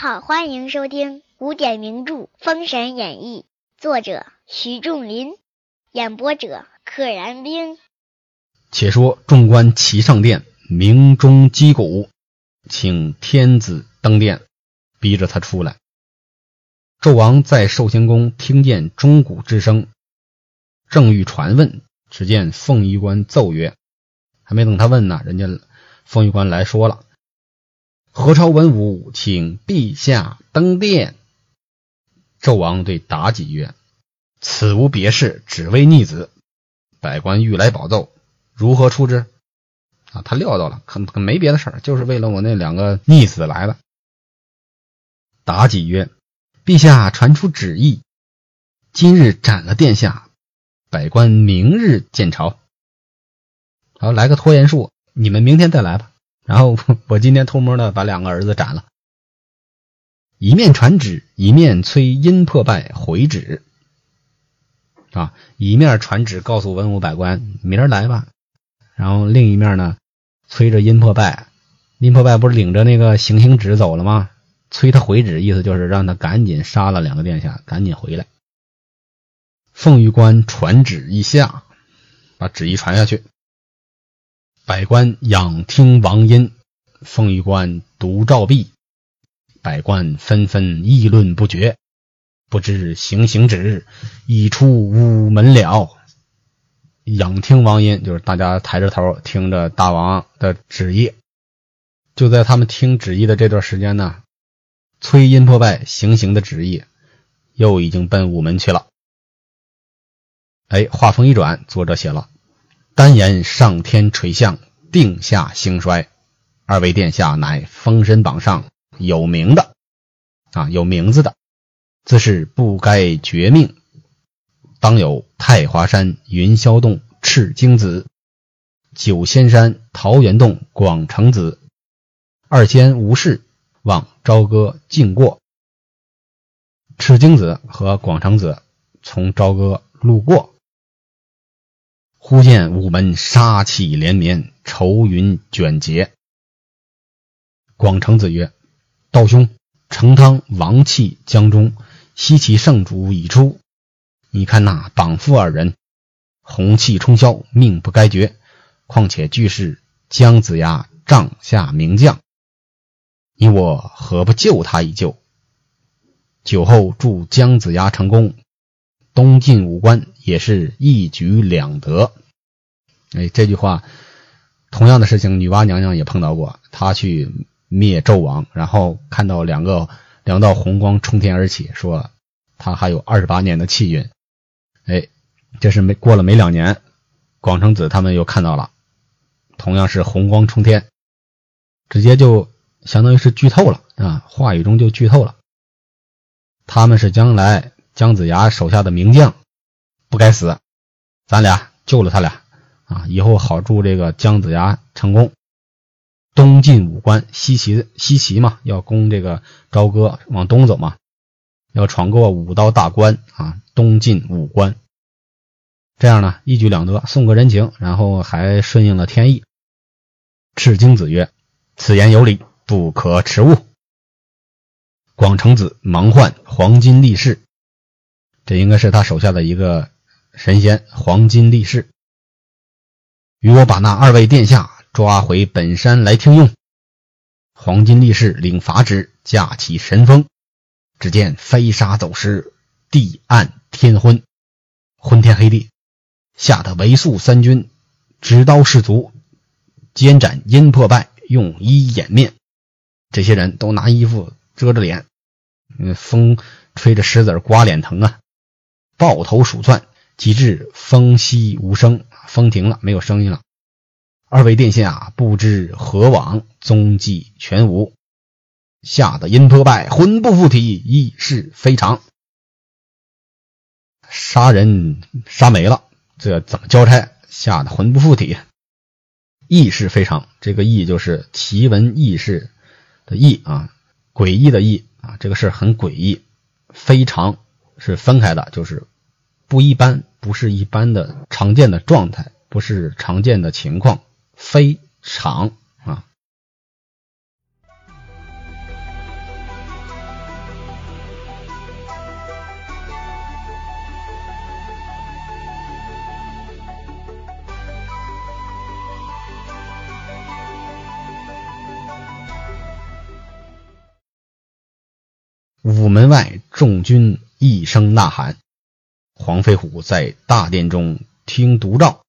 好，欢迎收听古典名著《封神演义》，作者徐仲林，演播者可燃冰。且说众官齐上殿，鸣钟击鼓，请天子登殿，逼着他出来。纣王在寿仙宫听见钟鼓之声，正欲传问，只见凤仪官奏曰：“还没等他问呢，人家凤仪官来说了。”何朝文武，请陛下登殿。纣王对妲己曰：“此无别事，只为逆子。百官欲来保奏，如何处置？”啊，他料到了，可可没别的事儿，就是为了我那两个逆子来的。妲己曰：“陛下传出旨意，今日斩了殿下，百官明日见朝。好，来个拖延术，你们明天再来吧。”然后我今天偷摸的把两个儿子斩了，一面传旨，一面催殷破败回旨，啊，一面传旨告诉文武百官明儿来吧，然后另一面呢催着殷破败，殷破败不是领着那个行刑旨走了吗？催他回旨，意思就是让他赶紧杀了两个殿下，赶紧回来。凤玉官传旨一下，把旨意传下去。百官仰听王音，凤玉官独照壁，百官纷纷议论不绝。不知行刑旨已出午门了。仰听王音，就是大家抬着头听着大王的旨意。就在他们听旨意的这段时间呢，崔阴破败行刑的旨意又已经奔午门去了。哎，话锋一转，作者写了。单言上天垂象，定下兴衰。二位殿下乃封神榜上有名的啊，有名字的，自是不该绝命。当有太华山云霄洞赤精子，九仙山桃源洞广成子。二仙无事，望朝歌经过。赤精子和广成子从朝歌路过。忽见午门杀气连绵，愁云卷结。广成子曰：“道兄，成汤王气江中，西岐圣主已出。你看那绑缚二人，红气冲霄，命不该绝。况且俱是姜子牙帐下名将，你我何不救他一救？酒后助姜子牙成功。”东晋武官也是一举两得。哎，这句话，同样的事情，女娲娘娘也碰到过。她去灭纣王，然后看到两个两道红光冲天而起，说她还有二十八年的气运。哎，这是没过了没两年，广成子他们又看到了，同样是红光冲天，直接就相当于是剧透了啊，话语中就剧透了。他们是将来。姜子牙手下的名将不该死，咱俩救了他俩啊，以后好助这个姜子牙成功。东晋武关西岐西岐嘛，要攻这个朝歌，往东走嘛，要闯过五道大关啊。东晋武关，这样呢一举两得，送个人情，然后还顺应了天意。赤精子曰：“此言有理，不可迟误。”广成子忙唤黄金力士。这应该是他手下的一个神仙黄金力士，与我把那二位殿下抓回本山来听用。黄金力士领法旨，驾起神风，只见飞沙走石，地暗天昏，昏天黑地，吓得韦肃三军执刀士卒，肩斩阴破败，用衣掩面。这些人都拿衣服遮着脸，嗯，风吹着石子刮脸疼啊。抱头鼠窜，及至风息无声，风停了，没有声音了。二位殿下不知何往，踪迹全无，吓得阴破败魂不附体，意识非常，杀人杀没了。这怎么交差？吓得魂不附体，意识非常。这个意就是奇闻异事的异啊，诡异的异啊，这个事很诡异，非常。是分开的就是不一般不是一般的常见的状态不是常见的情况非常啊。午门外众军一声呐喊，黄飞虎在大殿中听读照，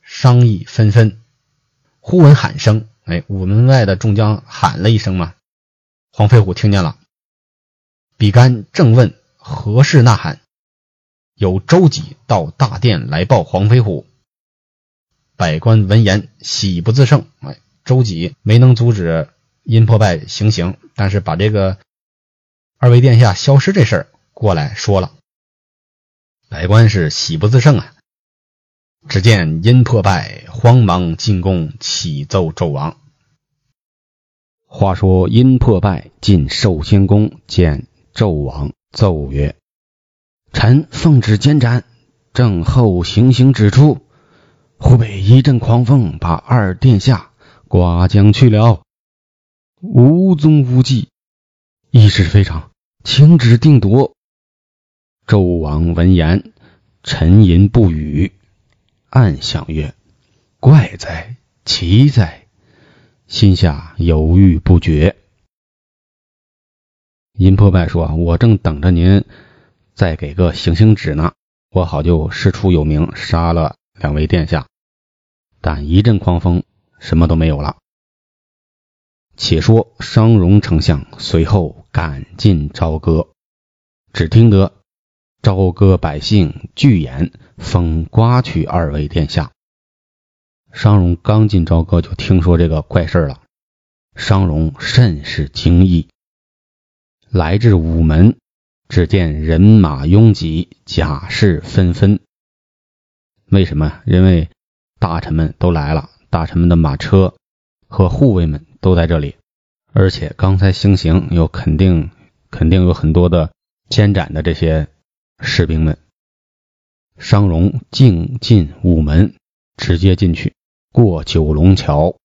商议纷纷。忽闻喊声，哎，午门外的众将喊了一声嘛，黄飞虎听见了。比干正问何事呐喊，有周几到大殿来报黄飞虎。百官闻言喜不自胜，哎，周几没能阻止阴破败行刑，但是把这个二位殿下消失这事儿过来说了，百官是喜不自胜啊。只见殷破败慌忙进宫启奏纣王。话说殷破败进寿仙宫见。纣王奏曰：“臣奉旨监斩，正后行刑指出，忽被一阵狂风把二殿下刮将去了，无踪无迹，意识非常，请旨定夺。”纣王闻言，沉吟不语，暗想曰：“怪哉，奇哉！”心下犹豫不决。殷破败说：“我正等着您再给个行刑旨呢，我好就师出有名，杀了两位殿下。但一阵狂风，什么都没有了。”且说商容丞相随后赶进朝歌，只听得朝歌百姓聚演，封刮取二位殿下。商容刚进朝歌，就听说这个怪事了，商容甚是惊异。来至午门，只见人马拥挤，甲士纷纷。为什么？因为大臣们都来了，大臣们的马车和护卫们都在这里，而且刚才行刑，又肯定肯定有很多的监斩的这些士兵们。商容径进午门，直接进去，过九龙桥。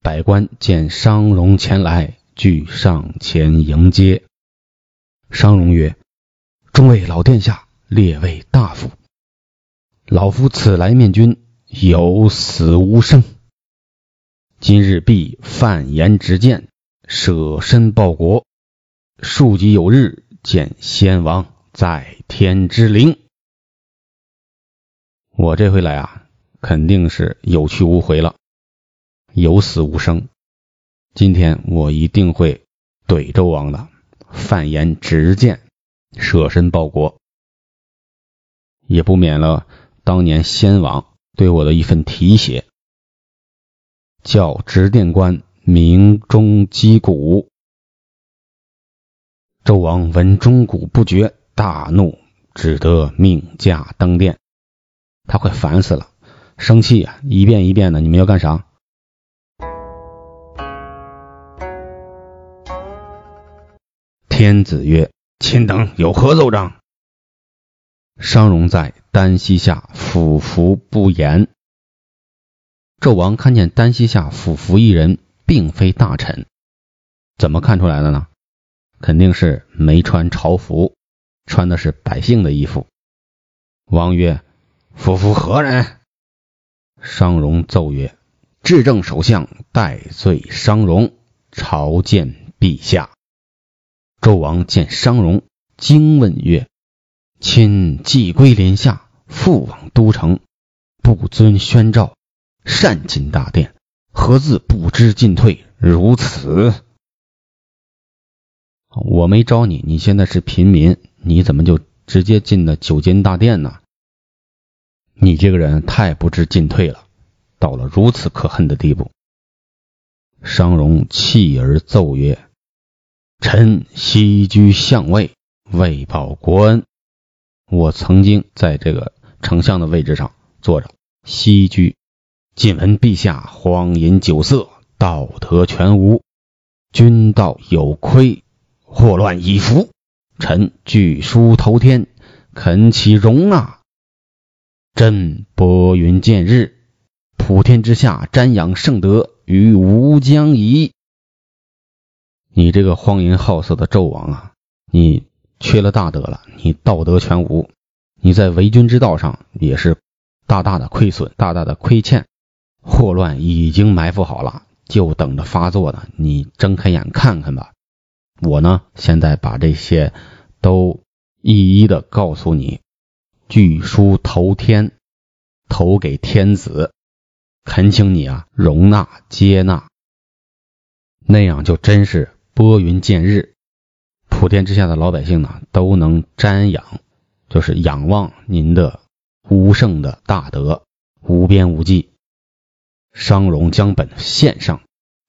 百官见商容前来。俱上前迎接。商容曰：“众位老殿下，列位大夫，老夫此来面君，有死无生。今日必犯言直谏，舍身报国。庶几有日见先王在天之灵。我这回来啊，肯定是有去无回了，有死无生。”今天我一定会怼周王的，犯言直谏，舍身报国，也不免了当年先王对我的一份提携。叫执殿官鸣钟击鼓。周王闻钟鼓不绝，大怒，只得命驾登殿。他快烦死了，生气啊！一遍一遍的，你们要干啥？天子曰：“卿等有何奏章？”商容在丹溪下俯伏不言。纣王看见丹溪下俯伏一人，并非大臣，怎么看出来的呢？肯定是没穿朝服，穿的是百姓的衣服。王曰：“夫妇何人？”商容奏曰：“至正首相戴罪商容，朝见陛下。”纣王见商容，惊问曰：“亲既归临下，复往都城，不遵宣诏，擅进大殿，何自不知进退？如此，我没招你，你现在是平民，你怎么就直接进了九间大殿呢？你这个人太不知进退了，到了如此可恨的地步。”商容气而奏曰。臣西居相位，为报国恩。我曾经在这个丞相的位置上坐着，西居。近闻陛下荒淫酒色，道德全无，君道有亏，祸乱已伏。臣据书投天，恳其容纳。朕拨云见日，普天之下瞻仰圣德，于吾将矣。你这个荒淫好色的纣王啊，你缺了大德了，你道德全无，你在为君之道上也是大大的亏损，大大的亏欠，祸乱已经埋伏好了，就等着发作呢。你睁开眼看看吧，我呢，现在把这些都一一的告诉你，据书投天，投给天子，恳请你啊容纳接纳，那样就真是拨云见日，普天之下的老百姓呢都能瞻仰，就是仰望您的无胜的大德，无边无际。商容将本献上，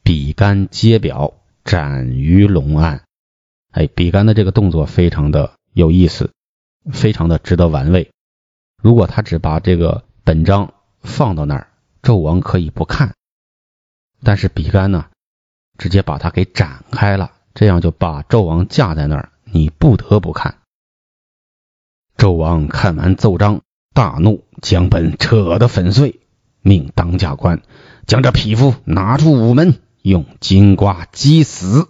比干揭表。斩于龙案，哎，比干的这个动作非常的有意思，非常的值得玩味。如果他只把这个本章放到那儿，纣王可以不看，但是比干呢，直接把它给展开了，这样就把纣王架在那儿，你不得不看。纣王看完奏章，大怒，将本扯得粉碎，命当家官将这匹夫拿出午门。用金瓜击死。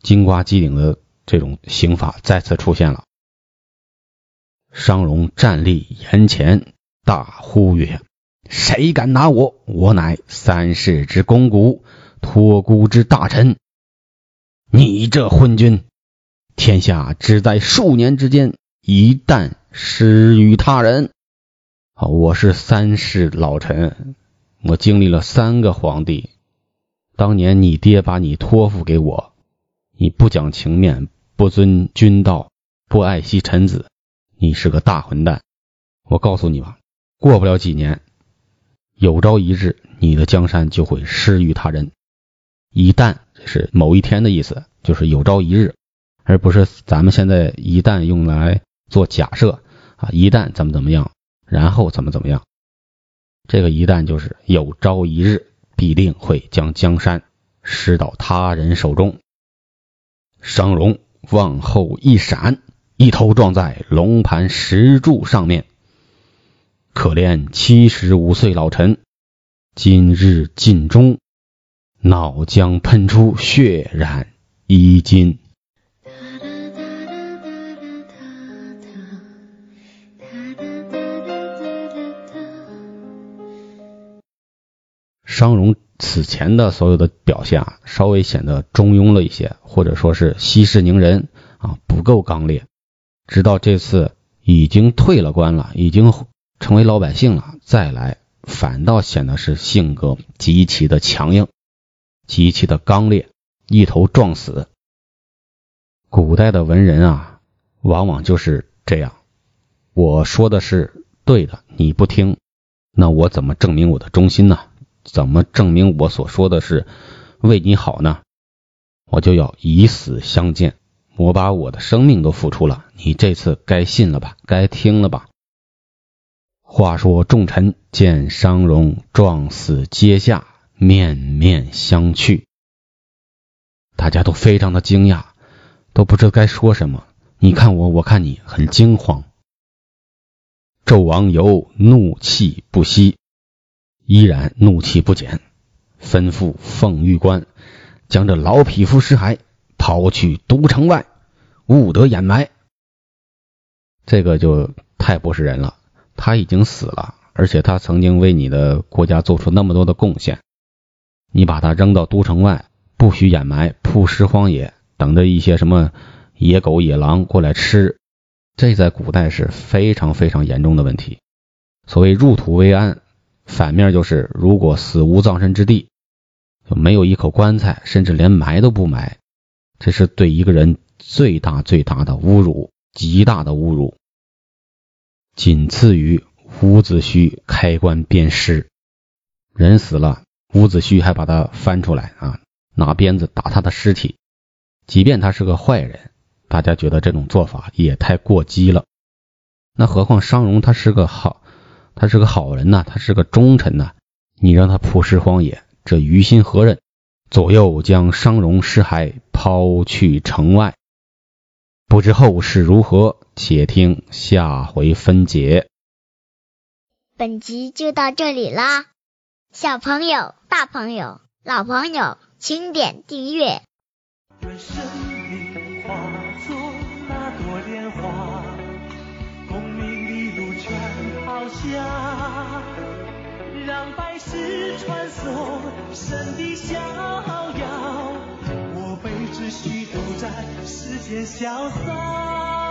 金瓜击顶的这种刑法再次出现了。商容站立眼前，大呼曰：“谁敢拿我？我乃三世之公骨，托孤之大臣。你这昏君！”天下只在数年之间，一旦失于他人。好，我是三世老臣，我经历了三个皇帝。当年你爹把你托付给我，你不讲情面，不遵君道，不爱惜臣子，你是个大混蛋。我告诉你吧，过不了几年，有朝一日你的江山就会失于他人。一旦是某一天的意思，就是有朝一日。而不是咱们现在一旦用来做假设啊，一旦怎么怎么样，然后怎么怎么样，这个一旦就是有朝一日必定会将江山失到他人手中。商容往后一闪，一头撞在龙盘石柱上面。可怜七十五岁老臣，今日尽忠，脑浆喷出血染衣襟。商容此前的所有的表现啊，稍微显得中庸了一些，或者说是息事宁人啊，不够刚烈。直到这次已经退了官了，已经成为老百姓了，再来反倒显得是性格极其的强硬，极其的刚烈，一头撞死。古代的文人啊，往往就是这样。我说的是对的，你不听，那我怎么证明我的忠心呢？怎么证明我所说的是为你好呢？我就要以死相见，我把我的生命都付出了，你这次该信了吧，该听了吧。话说众臣见商容撞死阶下，面面相觑，大家都非常的惊讶，都不知道该说什么。你看我，我看你，很惊慌。纣王尤怒气不息。依然怒气不减，吩咐凤玉官将这老匹夫尸骸抛去都城外，勿得掩埋。这个就太不是人了。他已经死了，而且他曾经为你的国家做出那么多的贡献，你把他扔到都城外，不许掩埋，曝尸荒野，等着一些什么野狗、野狼过来吃，这在古代是非常非常严重的问题。所谓入土为安。反面就是，如果死无葬身之地，就没有一口棺材，甚至连埋都不埋，这是对一个人最大最大的侮辱，极大的侮辱。仅次于伍子胥开棺鞭尸，人死了，伍子胥还把他翻出来啊，拿鞭子打他的尸体。即便他是个坏人，大家觉得这种做法也太过激了。那何况商容他是个好。他是个好人呐，他是个忠臣呐，你让他曝尸荒野，这于心何忍？左右将商容尸骸抛去城外，不知后事如何，且听下回分解。本集就到这里啦，小朋友、大朋友、老朋友，请点订阅。放下，让百世传颂神的逍遥。我辈只需独占世间潇洒。